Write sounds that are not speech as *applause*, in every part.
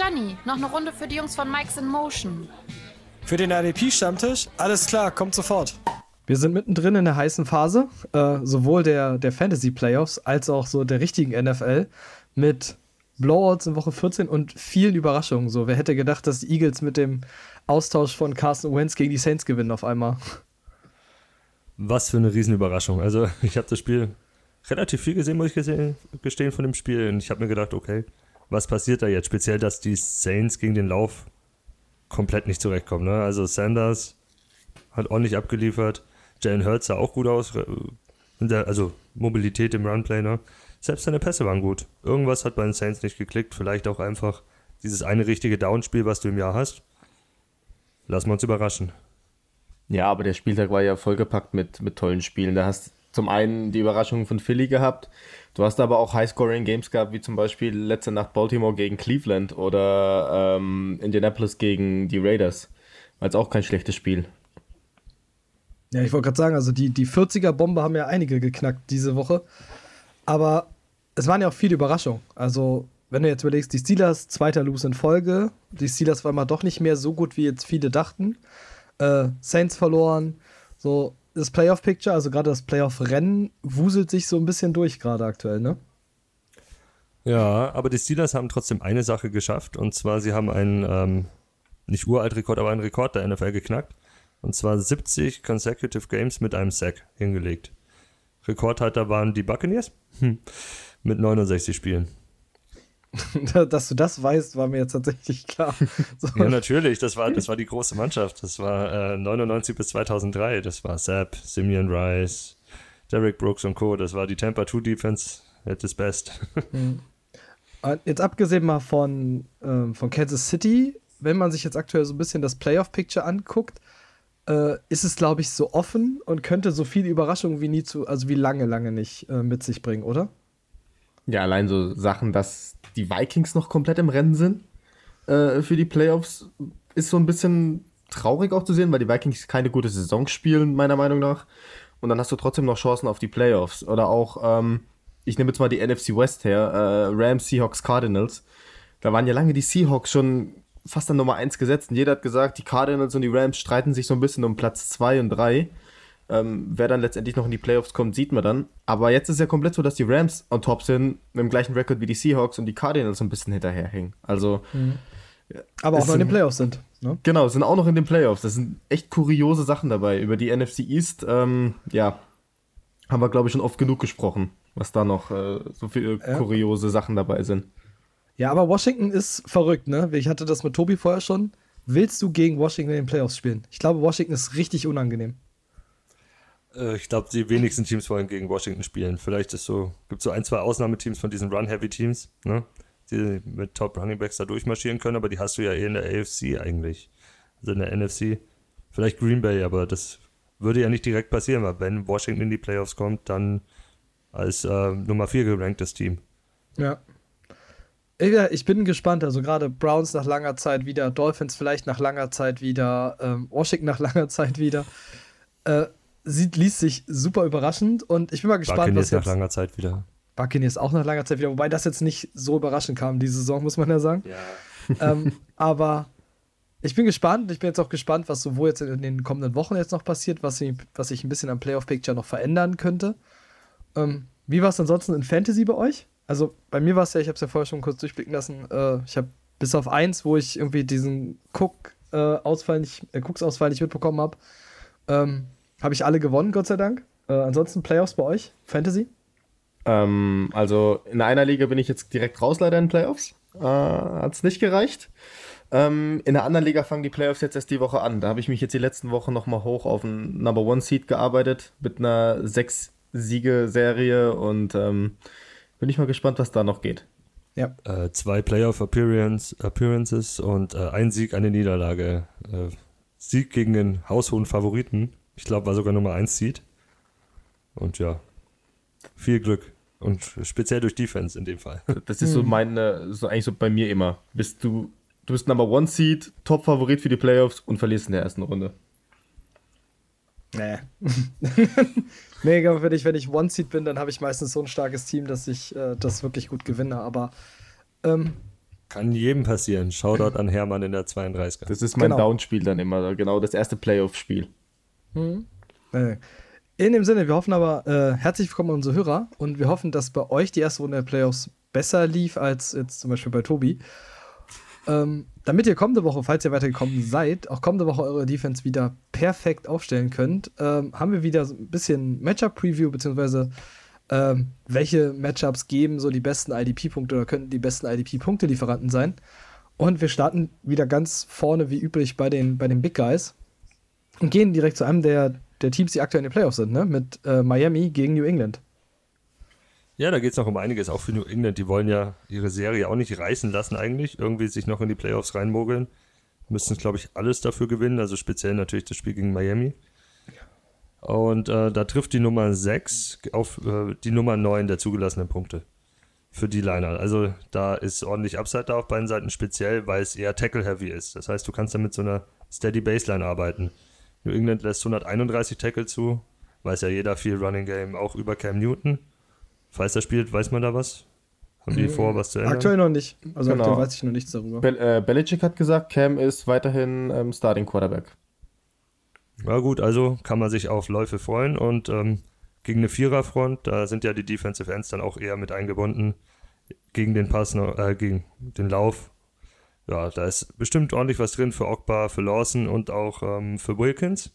Gianni, noch eine Runde für die Jungs von Mike's in Motion. Für den RDP-Stammtisch? Alles klar, kommt sofort. Wir sind mittendrin in der heißen Phase, äh, sowohl der, der Fantasy-Playoffs als auch so der richtigen NFL mit Blowouts in Woche 14 und vielen Überraschungen. So, wer hätte gedacht, dass die Eagles mit dem Austausch von Carson Wentz gegen die Saints gewinnen auf einmal? Was für eine Riesenüberraschung. Also, *laughs* ich habe das Spiel relativ viel gesehen, muss ich gesehen, gestehen, von dem Spiel. Und ich habe mir gedacht, okay, was passiert da jetzt? Speziell, dass die Saints gegen den Lauf komplett nicht zurechtkommen. Ne? Also, Sanders hat ordentlich abgeliefert. Jalen Hurts sah auch gut aus. Also, Mobilität im Runplay, ne? Selbst seine Pässe waren gut. Irgendwas hat bei den Saints nicht geklickt. Vielleicht auch einfach dieses eine richtige Downspiel, was du im Jahr hast. Lassen wir uns überraschen. Ja, aber der Spieltag war ja vollgepackt mit, mit tollen Spielen. Da hast zum einen die Überraschung von Philly gehabt. Du hast aber auch High-Scoring-Games gehabt, wie zum Beispiel letzte Nacht Baltimore gegen Cleveland oder ähm, Indianapolis gegen die Raiders. War jetzt auch kein schlechtes Spiel. Ja, ich wollte gerade sagen, also die, die 40er-Bombe haben ja einige geknackt diese Woche. Aber es waren ja auch viele Überraschungen. Also, wenn du jetzt überlegst, die Steelers, zweiter Lose in Folge. Die Steelers waren mal doch nicht mehr so gut, wie jetzt viele dachten. Äh, Saints verloren. So, das Playoff-Picture, also gerade das Playoff-Rennen, wuselt sich so ein bisschen durch gerade aktuell, ne? Ja, aber die Steelers haben trotzdem eine Sache geschafft. Und zwar, sie haben einen, ähm, nicht uralt Rekord, aber einen Rekord der NFL geknackt. Und zwar 70 consecutive Games mit einem Sack hingelegt. Rekordhalter waren die Buccaneers hm. mit 69 Spielen. *laughs* Dass du das weißt, war mir jetzt tatsächlich klar. *laughs* So. Ja, natürlich, das war, das war die große Mannschaft. Das war äh, 99 bis 2003. Das war Sapp, Simeon Rice, Derek Brooks und Co. Das war die Tampa 2 Defense at its best. *laughs* Mhm. Jetzt abgesehen mal von, ähm, von Kansas City, wenn man sich jetzt aktuell so ein bisschen das Playoff-Picture anguckt, äh, ist es, glaube ich, so offen und könnte so viele Überraschungen wie nie zu, also wie lange, lange nicht äh, mit sich bringen, oder? Ja, allein so Sachen, dass die Vikings noch komplett im Rennen sind äh, für die Playoffs, ist so ein bisschen traurig auch zu sehen, weil die Vikings keine gute Saison spielen, meiner Meinung nach. Und dann hast du trotzdem noch Chancen auf die Playoffs. Oder auch, ähm, ich nehme jetzt mal die NFC West her, äh, Rams, Seahawks, Cardinals. Da waren ja lange die Seahawks schon fast an Nummer 1 gesetzt und jeder hat gesagt, die Cardinals und die Rams streiten sich so ein bisschen um Platz 2 und 3. Ähm, wer dann letztendlich noch in die Playoffs kommt, sieht man dann. Aber jetzt ist ja komplett so, dass die Rams on top sind, mit dem gleichen Rekord wie die Seahawks und die Cardinals so ein bisschen hinterherhängen. Also. Mhm. Aber auch noch in den Playoffs sind. Ne? Genau, sind auch noch in den Playoffs. Das sind echt kuriose Sachen dabei. Über die NFC East, ähm, ja, haben wir, glaube ich, schon oft genug gesprochen, was da noch äh, so viele ja. kuriose Sachen dabei sind. Ja, aber Washington ist verrückt, ne? Ich hatte das mit Tobi vorher schon. Willst du gegen Washington in den Playoffs spielen? Ich glaube, Washington ist richtig unangenehm. Äh, ich glaube, die wenigsten Teams wollen gegen Washington spielen. Vielleicht ist so, gibt so ein, zwei Ausnahmeteams von diesen Run-Heavy-Teams, ne? Die mit Top Running Backs da durchmarschieren können, aber die hast du ja eh in der AFC eigentlich. Also in der NFC. Vielleicht Green Bay, aber das würde ja nicht direkt passieren, weil wenn Washington in die Playoffs kommt, dann als äh, Nummer 4 geranktes Team. Ja. Ich bin gespannt. Also gerade Browns nach langer Zeit wieder, Dolphins vielleicht nach langer Zeit wieder, ähm, Washington nach *laughs* langer Zeit wieder. Äh, sieht, liest sich super überraschend und ich bin mal gespannt, Buccaneers was jetzt, nach langer Zeit wieder. Buccaneers auch nach langer Zeit wieder, wobei das jetzt nicht so überraschend kam, diese Saison, muss man ja sagen. Ja. *laughs* ähm, aber ich bin gespannt. Ich bin jetzt auch gespannt, was sowohl jetzt in den kommenden Wochen jetzt noch passiert, was, ich, was sich ein bisschen am Playoff-Picture noch verändern könnte. Ähm, wie war es ansonsten in Fantasy bei euch? Also bei mir war es ja, ich habe es ja vorher schon kurz durchblicken lassen, äh, ich habe bis auf eins, wo ich irgendwie diesen Cook-Ausfall äh, nicht, äh, Cooks-Ausfall nicht mitbekommen habe, ähm, habe ich alle gewonnen, Gott sei Dank. Äh, ansonsten Playoffs bei euch, Fantasy? Ähm, also in einer Liga bin ich jetzt direkt raus leider in Playoffs. Äh, Hat es nicht gereicht. Ähm, in der anderen Liga fangen die Playoffs jetzt erst die Woche an. Da habe ich mich jetzt die letzten Wochen nochmal hoch auf einen Number One Seed gearbeitet mit einer sechs Siege-Serie und ähm, bin ich mal gespannt, was da noch geht. Ja. Äh, zwei Playoff Appearance, Appearances und äh, ein Sieg, eine Niederlage. Äh, Sieg gegen den haushohen Favoriten. Ich glaube, war sogar Nummer 1 Seed. Und ja, viel Glück. Und speziell durch Defense in dem Fall. *laughs* Das ist so hm. meine, so eigentlich so bei mir immer. Bist du, du bist Number One Seed, Top-Favorit für die Playoffs und verlierst in der ersten Runde. Nee. *laughs* nee, aber wenn ich, wenn ich One-Seed bin, dann habe ich meistens so ein starkes Team, dass ich äh, das wirklich gut gewinne. Aber ähm, Kann jedem passieren. Shoutout *clears throat* an Hermann in der 32er. Das ist mein Genau. Down-Spiel dann immer, genau das erste Playoff-Spiel. Äh, In dem Sinne, wir hoffen aber, äh, herzlich willkommen an unsere Hörer und wir hoffen, dass bei euch die erste Runde der Playoffs besser lief als jetzt zum Beispiel bei Tobi. Ähm, damit ihr kommende Woche, falls ihr weitergekommen seid, auch kommende Woche eure Defense wieder perfekt aufstellen könnt, ähm, haben wir wieder so ein bisschen Matchup-Preview, beziehungsweise ähm, welche Matchups geben so die besten IDP-Punkte oder könnten die besten IDP-Punkte-Lieferanten sein. Und wir starten wieder ganz vorne wie üblich bei den, bei den Big Guys und gehen direkt zu einem der, der Teams, die aktuell in den Playoffs sind, ne? mit äh, Miami gegen New England. Ja, da geht es noch um einiges, auch für New England. Die wollen ja ihre Serie auch nicht reißen lassen eigentlich, irgendwie sich noch in die Playoffs reinmogeln. Müssten, glaube ich, alles dafür gewinnen, also speziell natürlich das Spiel gegen Miami. Und äh, da trifft die Nummer 6 auf äh, die Nummer 9 der zugelassenen Punkte für die Liner. Also da ist ordentlich Upside da auf beiden Seiten, speziell weil es eher Tackle-heavy ist. Das heißt, du kannst dann mit so einer Steady Baseline arbeiten. New England lässt 131 Tackle zu, weiß ja jeder viel Running Game, auch über Cam Newton. Falls er spielt, weiß man da was? Haben die vor, was zu ändern? Aktuell noch nicht. Also Genau. aktuell weiß ich noch nichts darüber. Bel äh, Belichick hat gesagt, Cam ist weiterhin ähm, Starting Quarterback. Ja gut, also kann man sich auf Läufe freuen und ähm, gegen eine Viererfront, da sind ja die Defensive Ends dann auch eher mit eingebunden. Gegen den Pass, äh, gegen den Lauf. Ja, da ist bestimmt ordentlich was drin für Ogba, für Lawson und auch ähm, für Wilkins.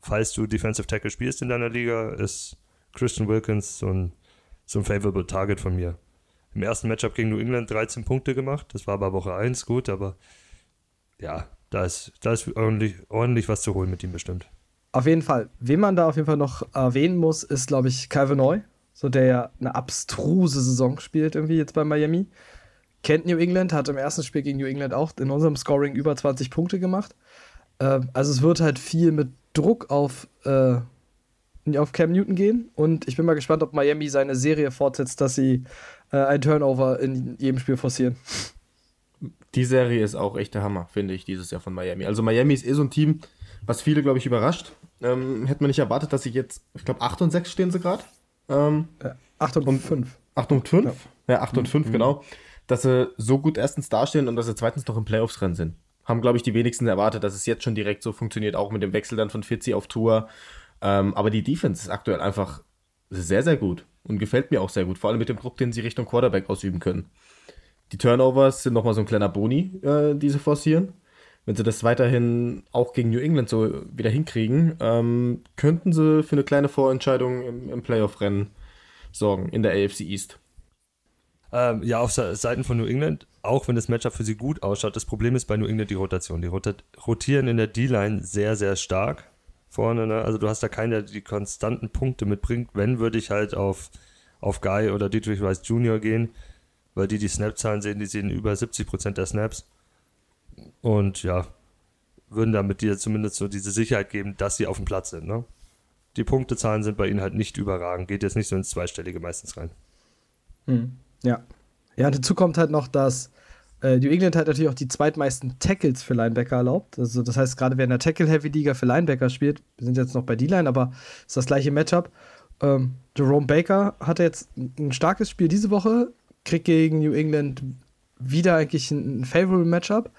Falls du Defensive Tackle spielst in deiner Liga, ist Christian Wilkins so ein, so ein favorable Target von mir. Im ersten Matchup gegen New England 13 Punkte gemacht. Das war aber Woche 1 gut, aber ja, da ist, da ist ordentlich, ordentlich was zu holen mit ihm bestimmt. Auf jeden Fall. Wen man da auf jeden Fall noch erwähnen muss, ist, glaube ich, Calvin Neu, so der ja eine abstruse Saison spielt, irgendwie jetzt bei Miami. Kennt New England, hat im ersten Spiel gegen New England auch in unserem Scoring über 20 Punkte gemacht. Äh, also es wird halt viel mit Druck auf, äh, auf Cam Newton gehen. Und ich bin mal gespannt, ob Miami seine Serie fortsetzt, dass sie äh, ein Turnover in jedem Spiel forcieren. Die Serie ist auch echt der Hammer, finde ich, dieses Jahr von Miami. Also Miami ist eh so ein Team, was viele, glaube ich, überrascht. Ähm, hätte man nicht erwartet, dass sie jetzt, ich glaube, 8 und 6 stehen sie gerade. Ähm, Äh, 8 und 5. 8 und 5? Ja, 8 und 5, genau. Dass sie so gut erstens dastehen und dass sie zweitens noch im Playoffs-Rennen sind. Haben, glaube ich, die wenigsten erwartet, dass es jetzt schon direkt so funktioniert, auch mit dem Wechsel dann von Fitzy auf Tour. Ähm, aber die Defense ist aktuell einfach sehr, sehr gut und gefällt mir auch sehr gut, vor allem mit dem Druck, den sie Richtung Quarterback ausüben können. Die Turnovers sind nochmal so ein kleiner Boni, äh, die sie forcieren. Wenn sie das weiterhin auch gegen New England so wieder hinkriegen, ähm, könnten sie für eine kleine Vorentscheidung im, im Playoff-Rennen sorgen in der AFC East. Ähm, ja, auf Se- Seiten von New England, auch wenn das Matchup für sie gut ausschaut, das Problem ist bei New England die Rotation. Die rotieren in der D-Line sehr, sehr stark vorne. Ne? Also du hast da keinen, der die konstanten Punkte mitbringt. Wenn, würde ich halt auf, auf Guy oder Dietrich Rice Jr. gehen, weil die die Snap-Zahlen sehen, die sehen über 70% der Snaps. Und ja, würden damit dir zumindest so diese Sicherheit geben, dass sie auf dem Platz sind. Ne? Die Punktezahlen sind bei ihnen halt nicht überragend. Geht jetzt nicht so ins Zweistellige meistens rein. Ja. Ja, und hinzu kommt halt noch, dass äh, New England halt natürlich auch die zweitmeisten Tackles für Linebacker erlaubt. Also das heißt, gerade wer in der Tackle-Heavy-Liga für Linebacker spielt, wir sind jetzt noch bei D-Line, aber ist das gleiche Matchup. Ähm, Jerome Baker hatte jetzt ein starkes Spiel diese Woche, kriegt gegen New England wieder eigentlich ein, ein favorable Matchup.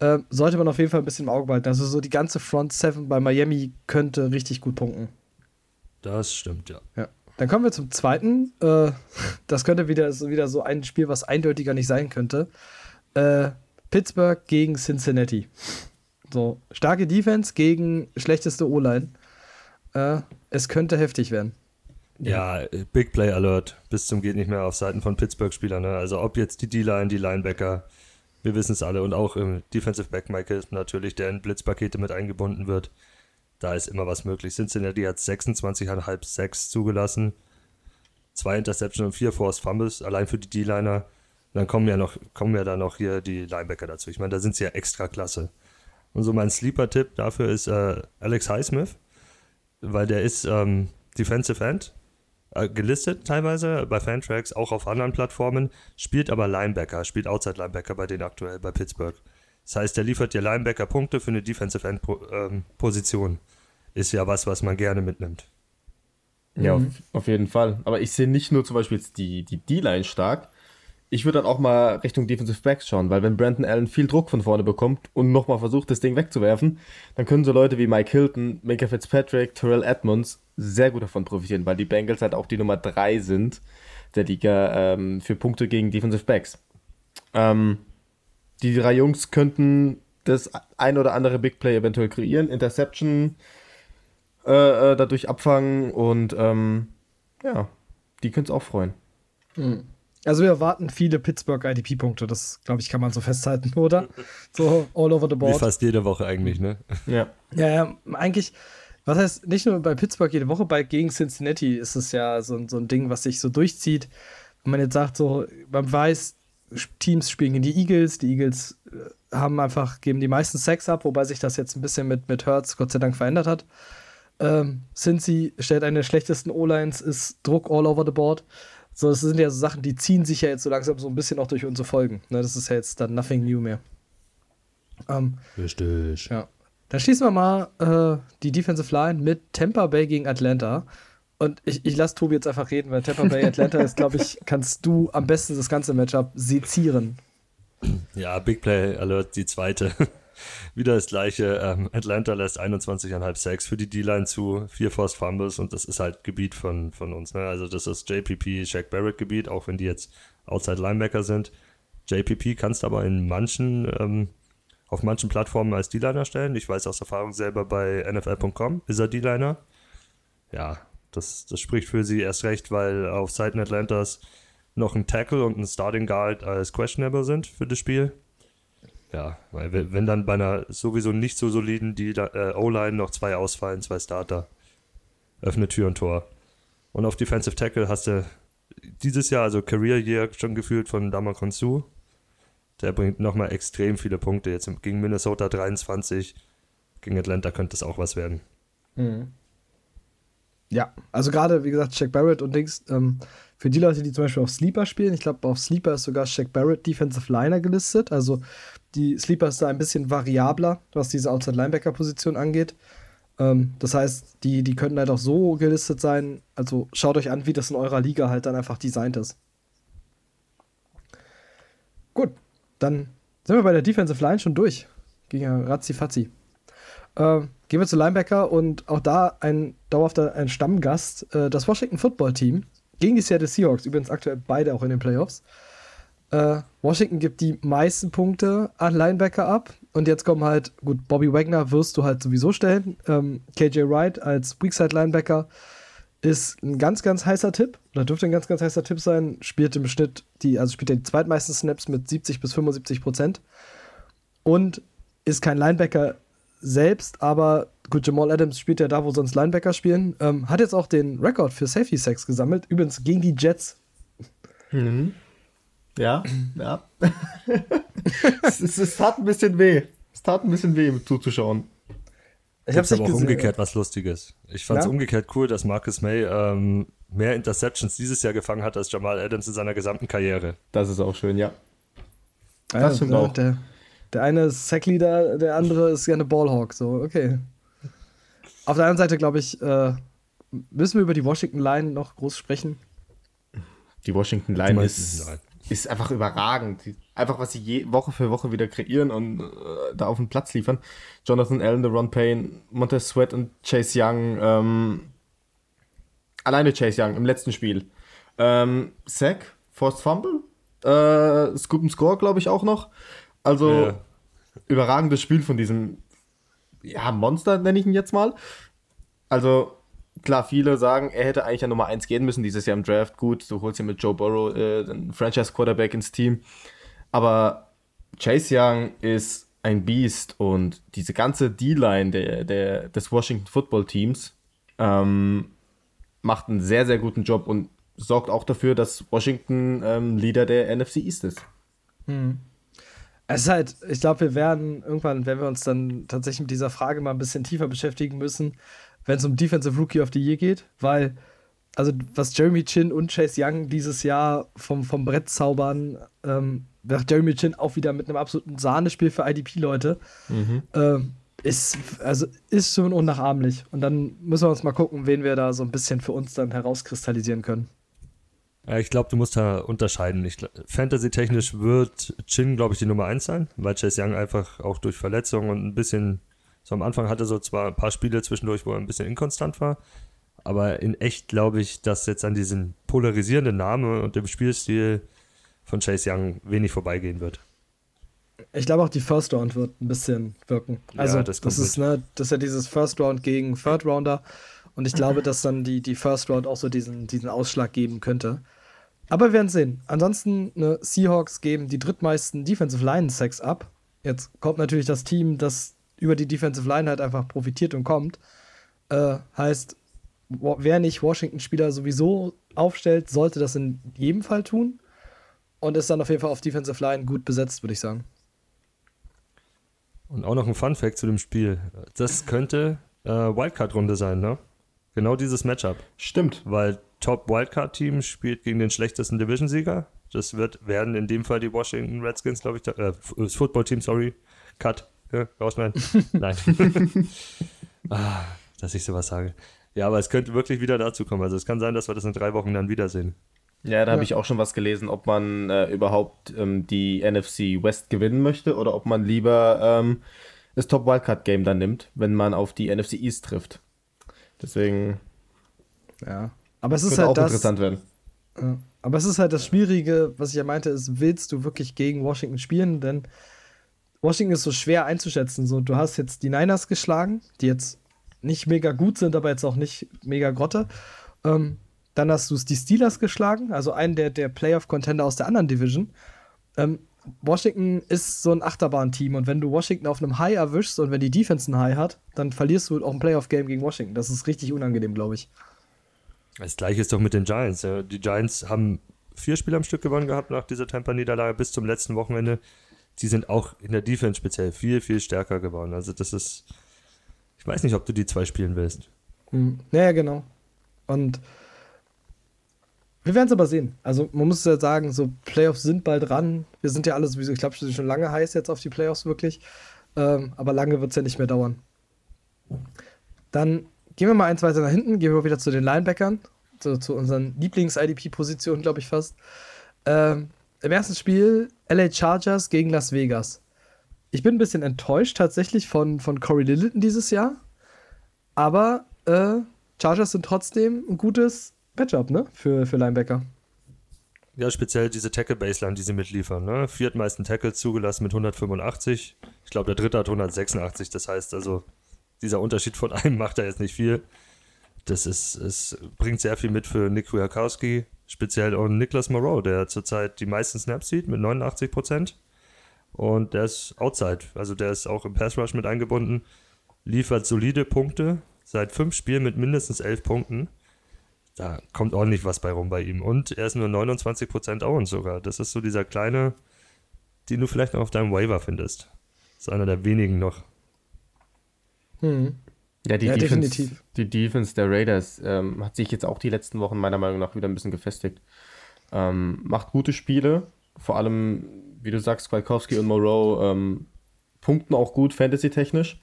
Ähm, sollte man auf jeden Fall ein bisschen im Auge behalten. Also so die ganze Front 7 bei Miami könnte richtig gut punkten. Das stimmt, ja. Ja. Dann kommen wir zum zweiten. Äh, *laughs* das könnte wieder so, wieder so ein Spiel, was eindeutiger nicht sein könnte. Äh, Pittsburgh gegen Cincinnati. So, starke Defense gegen schlechteste O-Line. Äh, es könnte heftig werden. Ja, Big Play Alert bis zum geht nicht mehr auf Seiten von Pittsburgh-Spielern. Ne? Also ob jetzt die D-Line, die Linebacker, wir wissen es alle und auch im Defensive Back Michael natürlich, der in Blitzpakete mit eingebunden wird. Da ist immer was möglich. Cincinnati hat 26,5 Sacks zugelassen, zwei Interceptions und vier Forced Fumbles, allein für die D-Liner. Dann kommen ja noch, kommen ja dann noch hier die Linebacker dazu. Ich meine, da sind sie ja extra klasse. Und so mein Sleeper-Tipp dafür ist äh, Alex Highsmith, weil der ist ähm, Defensive End, äh, gelistet teilweise bei Fantracks, auch auf anderen Plattformen, spielt aber Linebacker, spielt Outside Linebacker bei denen aktuell bei Pittsburgh. Das heißt, der liefert dir Linebacker Punkte für eine Defensive End Po- ähm, Position. Ist ja was, was man gerne mitnimmt. Ja, auf, auf jeden Fall. Aber ich sehe nicht nur zum Beispiel jetzt die, die D-Line stark. ich würde dann auch mal Richtung Defensive Backs schauen, weil wenn Brandon Allen viel Druck von vorne bekommt und nochmal versucht, das Ding wegzuwerfen, dann können so Leute wie Mike Hilton, Minka Fitzpatrick, Terrell Edmonds sehr gut davon profitieren, weil die Bengals halt auch die Nummer 3 sind der Liga ähm, für Punkte gegen Defensive Backs. Ähm, die drei Jungs könnten das ein oder andere Big Play eventuell kreieren, Interception äh, äh dadurch abfangen und ähm, ja, die können es auch freuen. Mhm. Also wir erwarten viele Pittsburgh IDP-Punkte, das glaube ich kann man so festhalten, *laughs* oder? So all over the board. Wie fast jede Woche eigentlich, ne? Ja. Ja, ja, eigentlich, was heißt, nicht nur bei Pittsburgh jede Woche, bei gegen Cincinnati ist es ja so, so ein Ding, was sich so durchzieht. Wenn man jetzt sagt, so, man weiß, Teams spielen gegen die Eagles, die Eagles äh, haben einfach, geben die meisten Sex ab, wobei sich das jetzt ein bisschen mit, mit Hertz Gott sei Dank verändert hat. Ähm, Cincy stellt eine der schlechtesten O-Lines, ist Druck all over the board. So, das sind ja so Sachen, die ziehen sich ja jetzt so langsam so ein bisschen auch durch unsere Folgen. Ne, das ist ja jetzt dann nothing new mehr. Ähm, Richtig. Ja. Dann schließen wir mal äh, die Defensive Line mit Tampa Bay gegen Atlanta. Und ich, ich lasse Tobi jetzt einfach reden, weil Tampa Bay Atlanta ist, glaube ich, *laughs* kannst du am besten das ganze Matchup sezieren. Ja, Big Play Alert, die zweite. Wieder das gleiche. Ähm, Atlanta lässt 21,5 Sacks für die D-Line zu, vier Forced Fumbles und das ist halt Gebiet von, von uns. Ne? Also das ist JPP, Shaq Barrett Gebiet, auch wenn die jetzt Outside Linebacker sind. JPP kannst aber in manchen, ähm, auf manchen Plattformen als D-Liner stellen. Ich weiß aus Erfahrung selber bei NFL.com ist er D-Liner. Ja, das, das spricht für sie erst recht, weil auf Seiten Atlantas noch ein Tackle und ein Starting Guard als questionable sind für das Spiel. Ja, weil wenn dann bei einer sowieso nicht so soliden äh, O-Line noch zwei ausfallen, zwei Starter, öffne Tür und Tor. Und auf Defensive Tackle hast du dieses Jahr, also Career Year, schon gefühlt von Damakon Su. Der bringt nochmal extrem viele Punkte. Jetzt gegen Minnesota 23, gegen Atlanta könnte es auch was werden. Mhm. Ja, also gerade, wie gesagt, Shaq Barrett und Dings, ähm, für die Leute, die zum Beispiel auf Sleeper spielen, ich glaube, auf Sleeper ist sogar Shaq Barrett Defensive Liner gelistet. Also die Sleeper ist da ein bisschen variabler, was diese Outside-Linebacker-Position angeht. Ähm, das heißt, die, die können halt auch so gelistet sein. Also schaut euch an, wie das in eurer Liga halt dann einfach designt ist. Gut, dann sind wir bei der Defensive Line schon durch. Ging ja ratzi-fatzi. Ähm, Gehen wir zu Linebacker und auch da ein dauerhafter ein Stammgast, äh, das Washington Football Team gegen die Seattle Seahawks, übrigens aktuell beide auch in den Playoffs. Äh, Washington gibt die meisten Punkte an Linebacker ab und jetzt kommen halt, gut, Bobby Wagner wirst du halt sowieso stellen. Ähm, KJ Wright als Weakside Linebacker ist ein ganz, ganz heißer Tipp, oder dürfte ein ganz, ganz heißer Tipp sein. Spielt im Schnitt die, also spielt er die zweitmeisten Snaps mit 70 bis 75 Prozent und ist kein Linebacker selbst, aber gut, Jamal Adams spielt ja da, wo sonst Linebacker spielen. Ähm, hat jetzt auch den Rekord für Safety Sacks gesammelt, übrigens gegen die Jets. Mhm. Ja, *clears throat* ja. *laughs* es, es, es, tat ein bisschen weh. Es tat ein bisschen weh, zuzuschauen. Ich hab's aber auch gesehen, umgekehrt was Lustiges. Ich fand es umgekehrt cool, dass Marcus May ähm, mehr Interceptions dieses Jahr gefangen hat als Jamal Adams in seiner gesamten Karriere. Das ist auch schön, ja. Das ja, stimmt auch. Der, der eine ist Sackleader, der andere ist gerne Ballhawk. So, okay. Auf der anderen Seite, glaube ich, äh, müssen wir über die Washington Line noch groß sprechen. Die Washington Line ist, ist einfach überragend. Einfach, was sie je, Woche für Woche wieder kreieren und äh, da auf den Platz liefern. Jonathan Allen, Ron Payne, Montez Sweat und Chase Young. Ähm, alleine Chase Young im letzten Spiel. Ähm, Sack, Forced Fumble, äh, Scoop and Score, glaube ich, auch noch. Also ja. überragendes Spiel von diesem ja, Monster, nenne ich ihn jetzt mal. Also klar, viele sagen, er hätte eigentlich an Nummer 1 gehen müssen dieses Jahr im Draft. Gut, du holst ja mit Joe Burrow äh, einen Franchise-Quarterback ins Team. Aber Chase Young ist ein Beast und diese ganze D-Line der, der, des Washington Football Teams ähm, macht einen sehr, sehr guten Job und sorgt auch dafür, dass Washington ähm, Leader der NFC East ist. Hm. Es ist halt, ich glaube, wir werden irgendwann, wenn wir uns dann tatsächlich mit dieser Frage mal ein bisschen tiefer beschäftigen müssen, wenn es um Defensive Rookie of the Year geht, weil, also was Jeremy Chin und Chase Young dieses Jahr vom, vom Brett zaubern, ähm, Jeremy Chin auch wieder mit einem absoluten Sahnespiel für IDP-Leute, mhm. ähm, ist, also ist schon unnachahmlich. Und dann müssen wir uns mal gucken, wen wir da so ein bisschen für uns dann herauskristallisieren können. Ja, ich glaube, du musst da unterscheiden. Fantasy-technisch wird Chin, glaube ich, die Nummer 1 sein, weil Chase Young einfach auch durch Verletzungen und ein bisschen, so am Anfang hatte so zwar ein paar Spiele zwischendurch, wo er ein bisschen inkonstant war, aber in echt glaube ich, dass jetzt an diesem polarisierenden Namen und dem Spielstil von Chase Young wenig vorbeigehen wird. Ich glaube auch die First Round wird ein bisschen wirken. Also ja, das, das ist ne, das ist ja dieses First Round gegen Third Rounder und ich glaube, dass dann die, die First Round auch so diesen, diesen Ausschlag geben könnte. Aber wir werden sehen. Ansonsten, ne, Seahawks geben die drittmeisten Defensive Line Sacks ab. Jetzt kommt natürlich das Team, das über die Defensive Line halt einfach profitiert und kommt. Äh, heißt, wer nicht Washington-Spieler sowieso aufstellt, sollte das in jedem Fall tun. Und ist dann auf jeden Fall auf Defensive Line gut besetzt, würde ich sagen. Und auch noch ein Fun Fact zu dem Spiel. Das könnte äh, Wildcard-Runde sein, ne? Genau dieses Matchup. Stimmt. Weil Top Wildcard-Team spielt gegen den schlechtesten Division-Sieger. Das wird, werden in dem Fall die Washington Redskins, glaube ich, äh, das Football-Team, sorry. Cut. Ja, rausschneiden. *laughs* Nein. *laughs* ah, dass ich sowas sage. Ja, aber es könnte wirklich wieder dazu kommen. Also es kann sein, dass wir das in drei Wochen dann wiedersehen. Ja, da habe ich auch schon was gelesen, ob man äh, überhaupt ähm, die NFC West gewinnen möchte oder ob man lieber ähm, das Top Wildcard Game dann nimmt, wenn man auf die NFC East trifft. Deswegen. Ja. Aber es ist halt auch das, interessant werden. Ja. Aber es ist halt das Schwierige, was ich ja meinte, ist, willst du wirklich gegen Washington spielen? Denn Washington ist so schwer einzuschätzen. So, du hast jetzt die Niners geschlagen, die jetzt nicht mega gut sind, aber jetzt auch nicht mega Grotte. Ähm, dann hast du die Steelers geschlagen, also einen der, der Playoff-Contender aus der anderen Division. Ähm, Washington ist so ein Achterbahn-Team und wenn du Washington auf einem High erwischst und wenn die Defense ein High hat, dann verlierst du auch ein Playoff-Game gegen Washington. Das ist richtig unangenehm, glaube ich. Das gleiche ist doch mit den Giants. Die Giants haben vier Spiele am Stück gewonnen gehabt nach dieser Tampa-Niederlage bis zum letzten Wochenende. Die sind auch in der Defense speziell viel, viel stärker geworden. Also das ist, ich weiß nicht, ob du die zwei spielen willst. Hm. Ja, genau. Und wir werden es aber sehen. Also man muss ja sagen, so Playoffs sind bald dran. Wir sind ja alle sowieso, ich glaube, schon lange heiß jetzt auf die Playoffs wirklich. Ähm, aber lange wird es ja nicht mehr dauern. Dann gehen wir mal eins weiter nach hinten, gehen wir wieder zu den Linebackern, zu, zu unseren Lieblings-IDP-Positionen, glaube ich fast. Ähm, Im ersten Spiel LA Chargers gegen Las Vegas. Ich bin ein bisschen enttäuscht tatsächlich von, von Corey Littleton dieses Jahr. Aber äh, Chargers sind trotzdem ein gutes Matchup, ne? Für, für Linebacker. Ja, speziell diese Tackle-Baseline, die sie mitliefern. Ne? Viertmeisten Tackles zugelassen mit 185. Ich glaube, der dritte hat 186. Das heißt also, dieser Unterschied von *laughs* einem macht er jetzt nicht viel. Das ist, es bringt sehr viel mit für Nick Kwiatkowski, speziell auch Niklas Moreau, der zurzeit die meisten Snaps sieht mit 89 Prozent. Und der ist outside, also der ist auch im Pass Rush mit eingebunden, liefert solide Punkte, seit fünf Spielen mit mindestens elf Punkten da kommt ordentlich was bei rum bei ihm. Und er ist nur 29% Owens sogar. Das ist so dieser kleine, den du vielleicht noch auf deinem Waiver findest. Das ist einer der wenigen noch. Hm. Ja, die, ja, Defense, definitiv. die Defense der Raiders ähm, hat sich jetzt auch die letzten Wochen meiner Meinung nach wieder ein bisschen gefestigt. Ähm, macht gute Spiele, vor allem, wie du sagst, Kwiatkowski und Moreau ähm, punkten auch gut fantasy-technisch.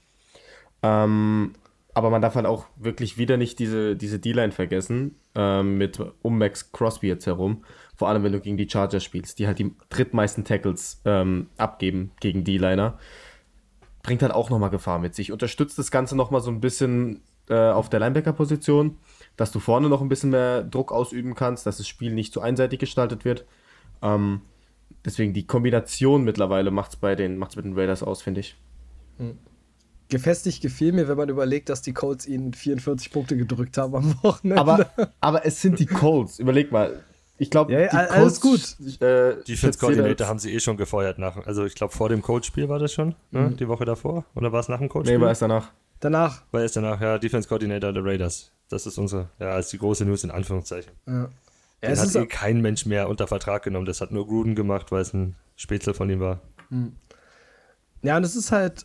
Ähm, aber man darf halt auch wirklich wieder nicht diese, D-Line vergessen, ähm, mit um Max Crosby jetzt herum. Vor allem, wenn du gegen die Chargers spielst, die halt die drittmeisten Tackles ähm, abgeben gegen D-Liner. Bringt halt auch nochmal Gefahr mit sich. Unterstützt das Ganze nochmal so ein bisschen äh, auf der Linebacker-Position, dass du vorne noch ein bisschen mehr Druck ausüben kannst, dass das Spiel nicht so einseitig gestaltet wird. Ähm, deswegen die Kombination mittlerweile macht es bei den, macht's mit den Raiders aus, finde ich. Mhm gefestigt gefiel mir, wenn man überlegt, dass die Colts ihnen 44 Punkte gedrückt haben am Wochenende. Aber, aber es sind die Colts. Überleg mal. Ich glaube, ja, ja, alles gut. Äh, Defense-Coordinator haben sie eh schon gefeuert. Nach, also ich glaube, vor dem Coach-Spiel war das schon, ne? mhm. die Woche davor. Oder war es nach dem Coach-Spiel? Nee, war es danach. Danach. War es danach, ja. Defense-Coordinator der Raiders. Das ist unsere, ja, ist die große News in Anführungszeichen. Ja. Den hat eh kein Mensch mehr unter Vertrag genommen. Das hat nur Gruden gemacht, weil es ein Spätzle von ihm war. Mhm. Ja, und es ist halt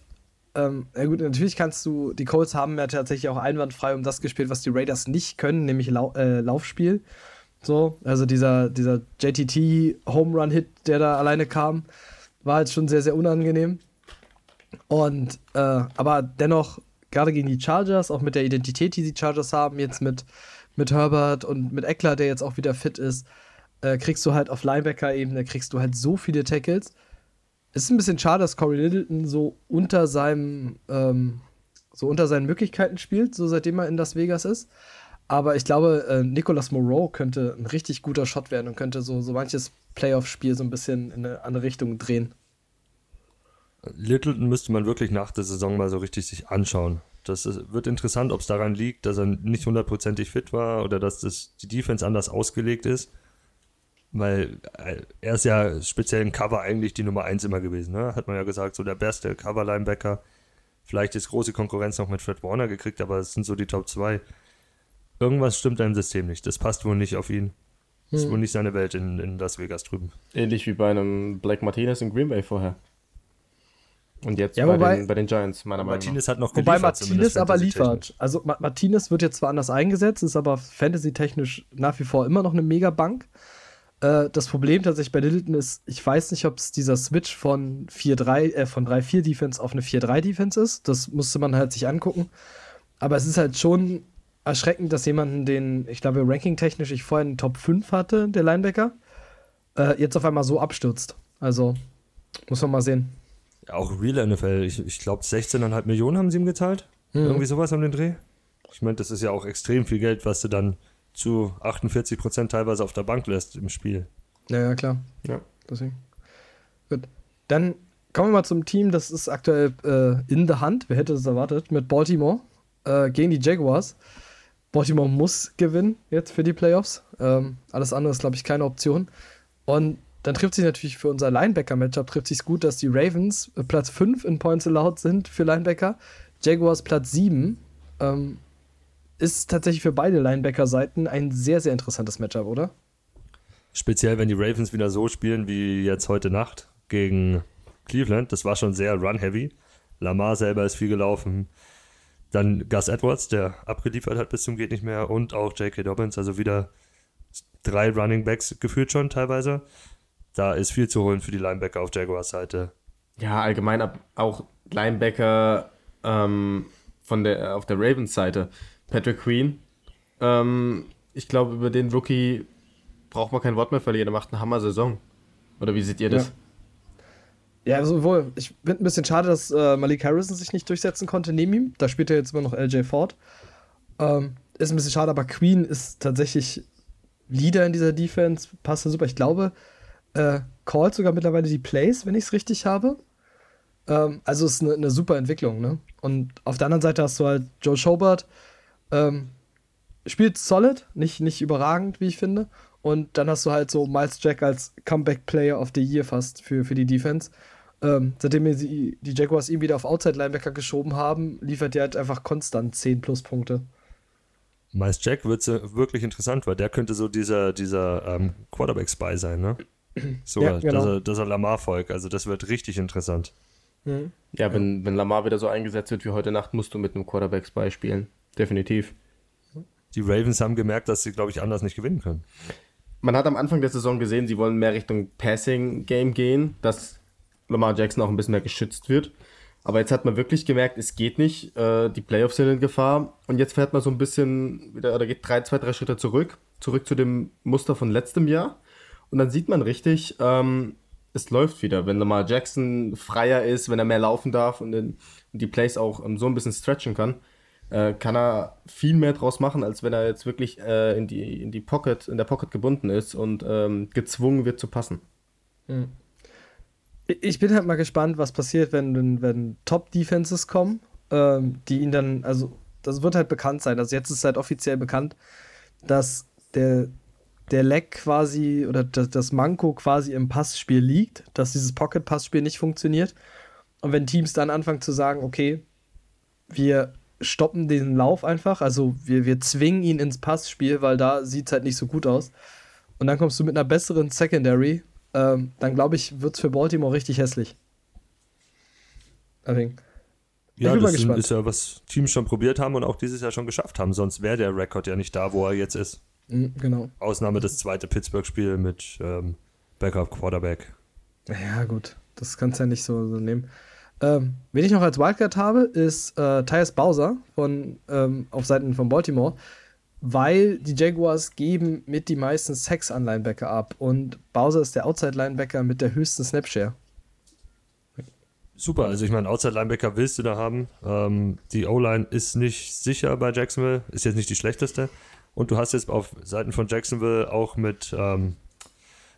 ähm, ja gut, natürlich kannst du, die Colts haben ja tatsächlich auch einwandfrei um das gespielt, was die Raiders nicht können, nämlich Lau äh, Laufspiel. So, also dieser, dieser JTT Home Run Hit, der da alleine kam, war halt schon sehr, sehr unangenehm. Und, äh, aber dennoch, gerade gegen die Chargers, auch mit der Identität, die die Chargers haben, jetzt mit, mit Herbert und mit Eckler, der jetzt auch wieder fit ist, äh, kriegst du halt auf Linebacker-Ebene, kriegst du halt so viele Tackles. Es ist ein bisschen schade, dass Corey Littleton so unter seinem, ähm, so unter seinen Möglichkeiten spielt, so seitdem er in Las Vegas ist. Aber ich glaube, äh, Nicolas Moreau könnte ein richtig guter Shot werden und könnte so, so manches Playoff-Spiel so ein bisschen in eine andere Richtung drehen. Littleton müsste man wirklich nach der Saison mal so richtig sich anschauen. Das ist, wird interessant, ob es daran liegt, dass er nicht hundertprozentig fit war oder dass das, die Defense anders ausgelegt ist. Weil äh, er ist ja speziell im Cover eigentlich die Nummer 1 immer gewesen. Ne? Hat man ja gesagt, so der beste Cover-Linebacker. Vielleicht ist große Konkurrenz noch mit Fred Warner gekriegt, aber es sind so die Top 2. Irgendwas stimmt im System nicht. Das passt wohl nicht auf ihn. Das ist wohl nicht seine Welt in, in Las Vegas drüben. Ähnlich wie bei einem Black Martinez in Green Bay vorher. Und jetzt Ja, bei, wobei- den, bei den Giants, meiner Meinung nach. Martinez hat noch Wobei geliefert, zumindest Martinez aber liefert. Also Ma Martinez wird jetzt zwar anders eingesetzt, ist aber fantasy-technisch nach wie vor immer noch eine Megabank. Äh, das Problem tatsächlich bei Littleton ist, ich weiß nicht, ob es dieser Switch von 4-3, äh, von 3-4 Defense auf eine 4-3 Defense ist. Das musste man halt sich angucken. Aber es ist halt schon erschreckend, dass jemanden, den, ich glaube, ranking-technisch ich vorher in Top 5 hatte, der Linebacker, äh, jetzt auf einmal so abstürzt. Also, muss man mal sehen. Ja, auch Real NFL, ich, ich glaube 16,5 Millionen haben sie ihm gezahlt. Mhm. Irgendwie sowas um den Dreh. Ich meine, das ist ja auch extrem viel Geld, was du dann zu 48 Prozent teilweise auf der Bank lässt im Spiel. Ja, ja, klar. Ja. Deswegen. Gut. Dann kommen wir mal zum Team, das ist aktuell äh, in der Hand. Wer hätte das erwartet? Mit Baltimore äh, gegen die Jaguars. Baltimore muss gewinnen jetzt für die Playoffs. Ähm, alles andere ist, glaube ich, keine Option. Und dann trifft sich natürlich für unser Linebacker-Matchup trifft sich gut, dass die Ravens äh, Platz 5 in Points Allowed sind für Linebacker. Jaguars Platz 7. Ähm, ist tatsächlich für beide Linebacker-Seiten ein sehr, sehr interessantes Matchup, oder? Speziell, wenn die Ravens wieder so spielen wie jetzt heute Nacht gegen Cleveland. Das war schon sehr run-heavy. Lamar selber ist viel gelaufen. Dann Gus Edwards, der abgeliefert hat bis zum geht nicht mehr. Und auch J.K. Dobbins, also wieder drei Running Backs geführt schon teilweise. Da ist viel zu holen für die Linebacker auf Jaguars Seite. Ja, allgemein auch Linebacker ähm, von der, auf der Ravens-Seite. Patrick Queen. Ähm, ich glaube, über den Rookie braucht man kein Wort mehr verlieren. Er macht eine Hammer-Saison. Oder wie seht ihr das? Ja, sowohl. Ich finde ein bisschen schade, dass äh, Malik Harrison sich nicht durchsetzen konnte neben ihm. Da spielt er jetzt immer noch LJ Ford. Ähm, ist ein bisschen schade, aber Queen ist tatsächlich Leader in dieser Defense. Passt da super. Ich glaube, äh, callt sogar mittlerweile die Plays, wenn ich es richtig habe. Ähm, also ist eine, eine super Entwicklung, ne? Und auf der anderen Seite hast du halt Joe Schobert. Ähm, spielt solid, nicht, nicht überragend, wie ich finde. Und dann hast du halt so Miles Jack als Comeback-Player of the Year fast für, für die Defense. Ähm, seitdem wir sie, die Jaguars ihn wieder auf Outside-Linebacker geschoben haben, liefert er halt einfach konstant 10 Pluspunkte. Miles Jack wird wirklich interessant, weil der könnte so dieser, dieser ähm, Quarterback-Spy sein, ne? *clears throat* So, Ja, genau. dass er, dass er Lamar folgt. Also das wird richtig interessant. Ja, wenn, wenn Lamar wieder so eingesetzt wird wie heute Nacht, musst du mit einem Quarterback Spy spielen. Definitiv. Die Ravens haben gemerkt, dass sie, glaube ich, anders nicht gewinnen können. Man hat am Anfang der Saison gesehen, sie wollen mehr Richtung Passing-Game gehen, dass Lamar Jackson auch ein bisschen mehr geschützt wird. Aber jetzt hat man wirklich gemerkt, es geht nicht. Äh, die Playoffs sind in Gefahr. Und jetzt fährt man so ein bisschen wieder, oder geht drei, zwei, drei Schritte zurück. Zurück zu dem Muster von letztem Jahr. Und dann sieht man richtig, ähm, es läuft wieder. Wenn Lamar Jackson freier ist, wenn er mehr laufen darf und den, die Plays auch ähm, so ein bisschen stretchen kann, äh, kann er viel mehr draus machen, als wenn er jetzt wirklich äh, in, die, in die Pocket, in der Pocket gebunden ist und ähm, gezwungen wird zu passen. Ich bin halt mal gespannt, was passiert, wenn, wenn, wenn Top-Defenses kommen, ähm, die ihn dann, also das wird halt bekannt sein. Also jetzt ist halt offiziell bekannt, dass der, der Leck quasi oder das, das Manko quasi im Passspiel liegt, dass dieses Pocket-Passspiel nicht funktioniert. Und wenn Teams dann anfangen zu sagen, okay, wir stoppen den Lauf einfach, also wir, wir zwingen ihn ins Passspiel, weil da sieht es halt nicht so gut aus. Und dann kommst du mit einer besseren Secondary, ähm, dann glaube ich, wird es für Baltimore richtig hässlich. Deswegen. Ja, das sind, ist ja, was Teams schon probiert haben und auch dieses Jahr schon geschafft haben. Sonst wäre der Rekord ja nicht da, wo er jetzt ist. Mhm, genau. Ausnahme das zweite Pittsburgh-Spiel mit ähm, Backup Quarterback. Ja, gut. Das kannst du ja nicht so, so nehmen. Ähm, wen ich noch als Wildcard habe, ist äh, Tyus Bowser von, ähm, auf Seiten von Baltimore. weil die Jaguars geben mit die meisten Sacks an Linebacker ab und Bowser ist der Outside-Linebacker mit der höchsten Snapshare. Super, also ich meine, Outside-Linebacker willst du da haben. Ähm, die O-Line ist nicht sicher bei Jacksonville, ist jetzt nicht die schlechteste. Und du hast jetzt auf Seiten von Jacksonville auch mit ähm,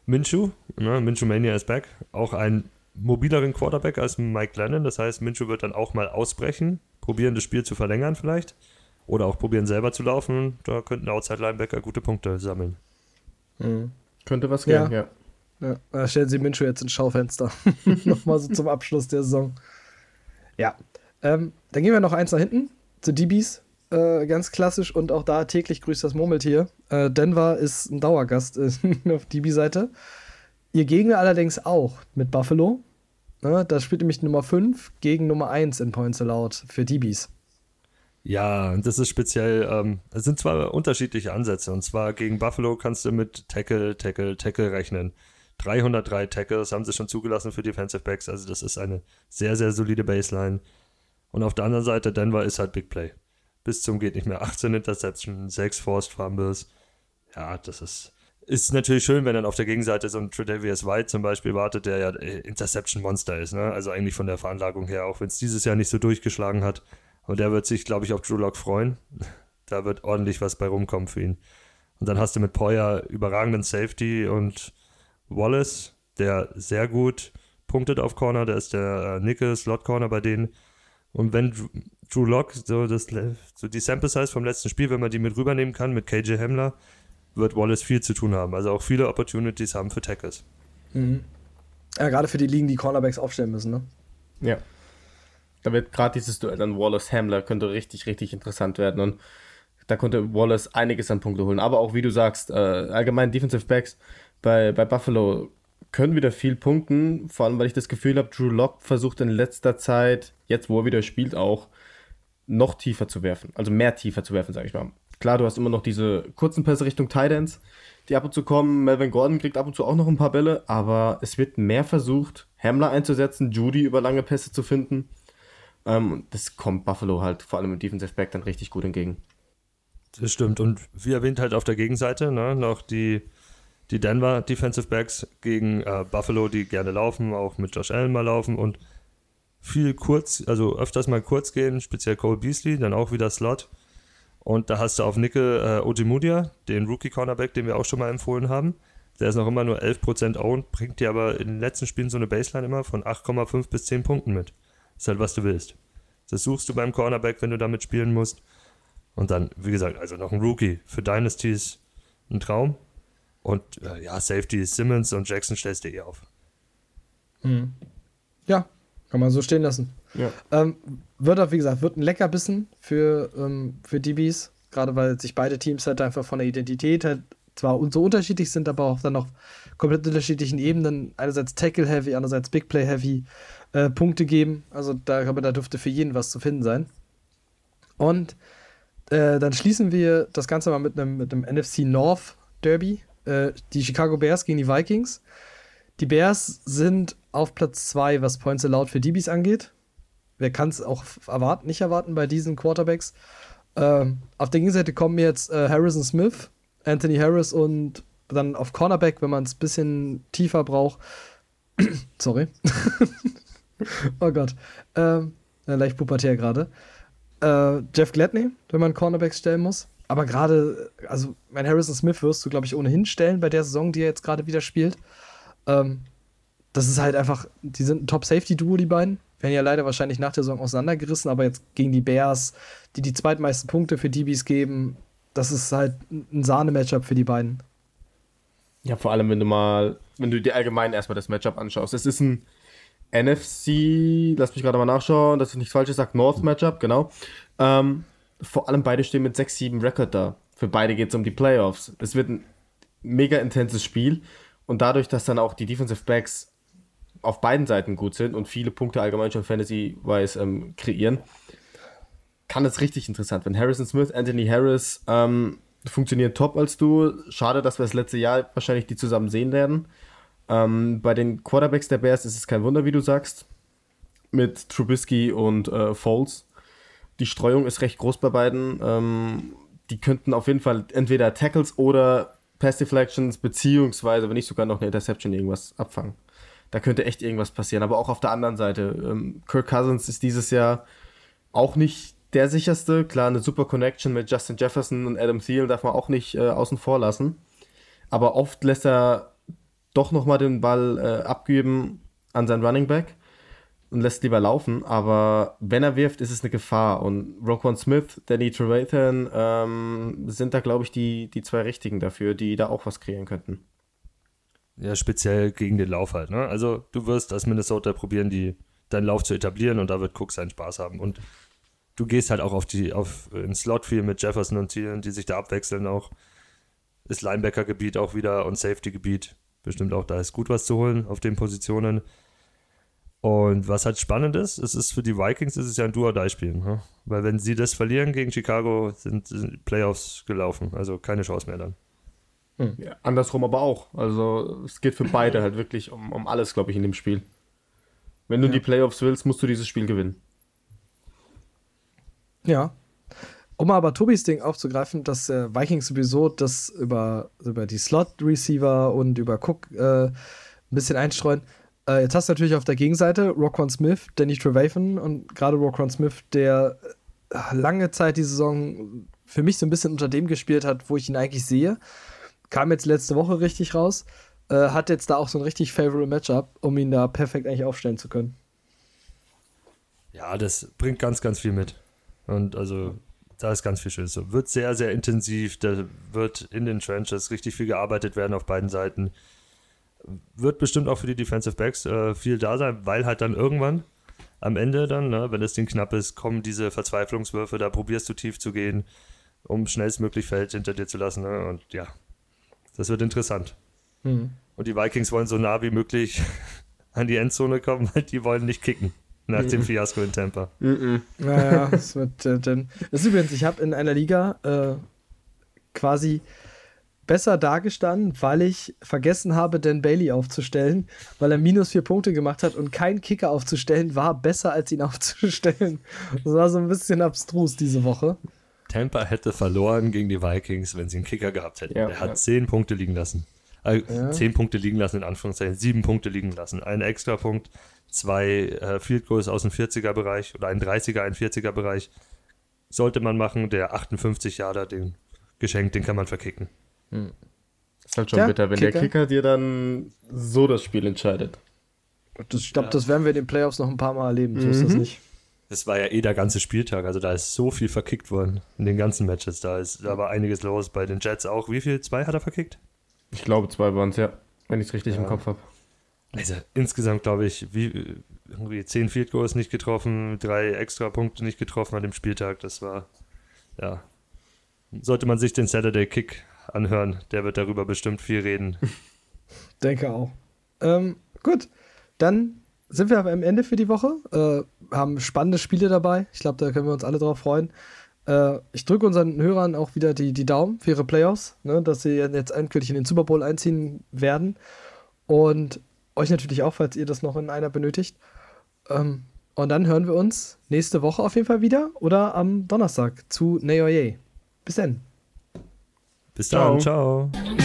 Minshew, ne, Minshew Mania ist back, auch einen mobileren Quarterback als Mike Lennon. Das heißt, Minshew wird dann auch mal ausbrechen, probieren das Spiel zu verlängern vielleicht. Oder auch probieren selber zu laufen. Da könnten Outside-Linebacker gute Punkte sammeln. Mhm. Könnte was gehen, ja. ja. Ja, da stellen sie Minshew jetzt ins Schaufenster. *laughs* *laughs* Nochmal so zum Abschluss der Saison. Ja. Ähm, dann gehen wir noch eins nach hinten zu DBs. Äh, ganz klassisch und auch da täglich grüßt das Murmeltier. Äh, Denver ist ein Dauergast äh, *laughs* auf DB-Seite. Ihr Gegner allerdings auch mit Buffalo. Ne, da spielt nämlich Nummer 5 gegen Nummer 1 in Points Allowed für DBs. Ja, und das ist speziell, ähm, es sind zwar unterschiedliche Ansätze. Und zwar gegen Buffalo kannst du mit Tackle, Tackle, Tackle rechnen. 303 Tackles haben sie schon zugelassen für Defensive Backs. Also das ist eine sehr, sehr solide Baseline. Und auf der anderen Seite, Denver ist halt Big Play. Bis zum geht nicht mehr. 18 Interception, 6 Forced Fumbles. Ja, das ist, ist natürlich schön, wenn dann auf der Gegenseite so ein Tredavious White zum Beispiel wartet, der ja äh, Interception Monster ist. Ne? Also eigentlich von der Veranlagung her, auch wenn es dieses Jahr nicht so durchgeschlagen hat. Und der wird sich, glaube ich, auf Drew Lock freuen. *laughs* Da wird ordentlich was bei rumkommen für ihn. Und dann hast du mit Poyer überragenden Safety und Wallace, der sehr gut punktet auf Corner, der ist der äh, Nickel Slot Corner bei denen. Und wenn Drew Lock so, das, so die Sample Size vom letzten Spiel, wenn man die mit rübernehmen kann, mit KJ Hamler, wird Wallace viel zu tun haben. Also auch viele Opportunities haben für Tackles. Mhm. Ja, gerade für die Ligen, die Cornerbacks aufstellen müssen, ne? Ja. Da wird gerade dieses Duell dann Wallace-Hamler könnte richtig, richtig interessant werden. Und da konnte Wallace einiges an Punkte holen. Aber auch, wie du sagst, äh, allgemein Defensive Backs bei, bei Buffalo können wieder viel punkten, vor allem weil ich das Gefühl habe, Drew Lock versucht in letzter Zeit, jetzt wo er wieder spielt, auch noch tiefer zu werfen. Also mehr tiefer zu werfen, sage ich mal. Klar, du hast immer noch diese kurzen Pässe Richtung Tidance, die ab und zu kommen. Melvin Gordon kriegt ab und zu auch noch ein paar Bälle, aber es wird mehr versucht, Hamler einzusetzen, Judy über lange Pässe zu finden. Ähm, das kommt Buffalo halt vor allem im Defensive Back dann richtig gut entgegen. Das stimmt. Und wie erwähnt halt auf der Gegenseite ne, noch die die Denver Defensive Backs gegen äh, Buffalo, die gerne laufen, auch mit Josh Allen mal laufen und viel kurz, also öfters mal kurz gehen, speziell Cole Beasley, dann auch wieder Slot. Und da hast du auf Nickel äh, Ojemudia, den Rookie-Cornerback, den wir auch schon mal empfohlen haben. Der ist noch immer nur 11% owned, bringt dir aber in den letzten Spielen so eine Baseline immer von 8,5 bis 10 Punkten mit. Ist halt, was du willst. Das suchst du beim Cornerback, wenn du damit spielen musst. Und dann, wie gesagt, also noch ein Rookie. Für Dynasties ein Traum. Und äh, ja, Safety Simmons und Jackson stellst du eh auf. Mhm. Ja, kann man so stehen lassen. Ja. Ähm, wird auch, wie gesagt, wird ein Leckerbissen für, ähm, für DBs, gerade weil sich beide Teams halt einfach von der Identität halt zwar so unterschiedlich sind, aber auch dann noch komplett unterschiedlichen Ebenen. Einerseits Tackle-Heavy, andererseits Big Play-Heavy äh, Punkte geben. Also da, aber da dürfte für jeden was zu finden sein. Und äh, dann schließen wir das Ganze mal mit einem mit NFC North Derby. Äh, die Chicago Bears gegen die Vikings. Die Bears sind auf Platz 2, was Points allowed für DBs angeht. Wer kann es auch erwarten, nicht erwarten bei diesen Quarterbacks? Ähm, auf der Gegenseite kommen jetzt äh, Harrison Smith, Anthony Harris und dann auf Cornerback, wenn man es ein bisschen tiefer braucht. *coughs* Sorry. *laughs* oh Gott. Ähm, leicht pubertär gerade. Äh, Jeff Gladney, wenn man Cornerbacks stellen muss. Aber gerade, also mein Harrison Smith wirst du, glaube ich, ohnehin stellen bei der Saison, die er jetzt gerade wieder spielt. Ähm, das ist halt einfach, die sind ein Top-Safety-Duo, die beiden. Werden ja leider wahrscheinlich nach der Saison auseinandergerissen, aber jetzt gegen die Bears, die die zweitmeisten Punkte für DBs geben, das ist halt ein Sahne-Matchup für die beiden. Ja, vor allem, wenn du mal, wenn du dir allgemein erstmal das Matchup anschaust. Es ist ein NFC, lass mich gerade mal nachschauen, dass ich nichts Falsches sage, North-Matchup, genau. Ähm, vor allem beide stehen mit 6-7 Rekord da. Für beide geht es um die Playoffs. Es wird ein mega intenses Spiel und dadurch, dass dann auch die Defensive Backs auf beiden Seiten gut sind und viele Punkte allgemein schon Fantasy-wise ähm, kreieren, kann es richtig interessant werden. Harrison Smith, Anthony Harris ähm, funktionieren top als Duo. Schade, dass wir das letzte Jahr wahrscheinlich die zusammen sehen werden. Ähm, bei den Quarterbacks der Bears ist es kein Wunder, wie du sagst. Mit Trubisky und äh, Foles die Streuung ist recht groß bei beiden. Ähm, die könnten auf jeden Fall entweder Tackles oder Pass Deflections, beziehungsweise, wenn nicht sogar noch eine Interception irgendwas abfangen. Da könnte echt irgendwas passieren. Aber auch auf der anderen Seite, ähm, Kirk Cousins ist dieses Jahr auch nicht der sicherste. Klar, eine super Connection mit Justin Jefferson und Adam Thielen darf man auch nicht äh, außen vor lassen. Aber oft lässt er doch nochmal den Ball äh, abgeben an seinen Running Back und lässt lieber laufen. Aber wenn er wirft, ist es eine Gefahr. Und Roquan Smith, Danny Trevathan ähm, sind da, glaube ich, die, die zwei Richtigen dafür, die da auch was kreieren könnten. Ja, speziell gegen den Lauf halt. Ne? Also du wirst als Minnesota probieren, die, deinen Lauf zu etablieren und da wird Cook seinen Spaß haben. Und du gehst halt auch auf die, auf ins Slot viel mit Jefferson und Thielen, die sich da abwechseln auch. Ist Linebacker-Gebiet auch wieder und Safety-Gebiet. Bestimmt auch, da ist gut was zu holen auf den Positionen. Und was halt spannend ist, es ist für die Vikings ist es ja ein Do-or-Die-Spiel. Ne? Weil wenn sie das verlieren gegen Chicago, sind, sind Playoffs gelaufen. Also keine Chance mehr dann. Hm. Ja, andersrum aber auch. Also es geht für beide halt wirklich um, um alles, glaube ich, in dem Spiel. Wenn du ja. die Playoffs willst, musst du dieses Spiel gewinnen. Ja. Um aber Tobis Ding aufzugreifen, dass äh, Vikings sowieso das über, über die Slot-Receiver und über Cook äh, ein bisschen einstreuen. Äh, jetzt hast du natürlich auf der Gegenseite Roquan Smith, Danny Trevathan und gerade Roquan Smith, der äh, lange Zeit die Saison für mich so ein bisschen unter dem gespielt hat, wo ich ihn eigentlich sehe. Kam jetzt letzte Woche richtig raus. Äh, hat jetzt da auch so ein richtig favorable Matchup, um ihn da perfekt eigentlich aufstellen zu können. Ja, das bringt ganz, ganz viel mit. Und also, da ist ganz viel Schönes. Wird sehr, sehr intensiv. Da wird in den Trenches richtig viel gearbeitet werden auf beiden Seiten wird bestimmt auch für die Defensive Backs äh, viel da sein, weil halt dann irgendwann am Ende dann, ne, wenn das Ding knapp ist, kommen diese Verzweiflungswürfe, da probierst du tief zu gehen, um schnellstmöglich Feld hinter dir zu lassen. Ne? Und ja, das wird interessant. Mhm. Und die Vikings wollen so nah wie möglich *laughs* an die Endzone kommen, weil die wollen nicht kicken nach mhm. dem Fiasko in Tampa. Mhm. Naja, das wird äh, denn. Das ist übrigens, ich habe in einer Liga äh, quasi besser dagestanden, weil ich vergessen habe, Dan Bailey aufzustellen, weil er minus vier Punkte gemacht hat und kein Kicker aufzustellen war besser als ihn *laughs* aufzustellen. Das war so ein bisschen abstrus diese Woche. Tampa hätte verloren gegen die Vikings, wenn sie einen Kicker gehabt hätten. Ja, er hat ja. zehn Punkte liegen lassen. Äh, ja. Zehn Punkte liegen lassen, in Anführungszeichen, sieben Punkte liegen lassen. Ein extra Punkt, zwei äh, Field Goals aus dem 40er-Bereich oder ein 30er, ein 40er-Bereich. Sollte man machen, der 58 Jahre den geschenkt, den kann man verkicken. Hm. Das ist halt schon ja, bitter, wenn Kicker. der Kicker dir dann so das Spiel entscheidet. Das, ich glaube, ja. das werden wir in den Playoffs noch ein paar Mal erleben. So mhm. ist das mhm. nicht. Das war ja eh der ganze Spieltag. Also da ist so viel verkickt worden in den ganzen Matches. Da, ist, da war einiges los. Bei den Jets auch. Wie viel? Zwei hat er verkickt? Ich glaube, zwei waren es, ja. Wenn ich es richtig ja. im Kopf habe. Also insgesamt glaube ich, wie irgendwie zehn Field Goals nicht getroffen, drei extra Punkte nicht getroffen an dem Spieltag. Das war, ja. Sollte man sich den Saturday Kick anhören. Der wird darüber bestimmt viel reden. *laughs* Denke auch. Ähm, gut, dann sind wir am Ende für die Woche. Äh, haben spannende Spiele dabei. Ich glaube, da können wir uns alle drauf freuen. Äh, ich drücke unseren Hörern auch wieder die, die Daumen für ihre Playoffs, ne, dass sie jetzt endgültig in den Super Bowl einziehen werden. Und euch natürlich auch, falls ihr das noch in einer benötigt. Ähm, und dann hören wir uns nächste Woche auf jeden Fall wieder oder am Donnerstag zu Neoye. Bis dann. Bis dann, ciao. ciao.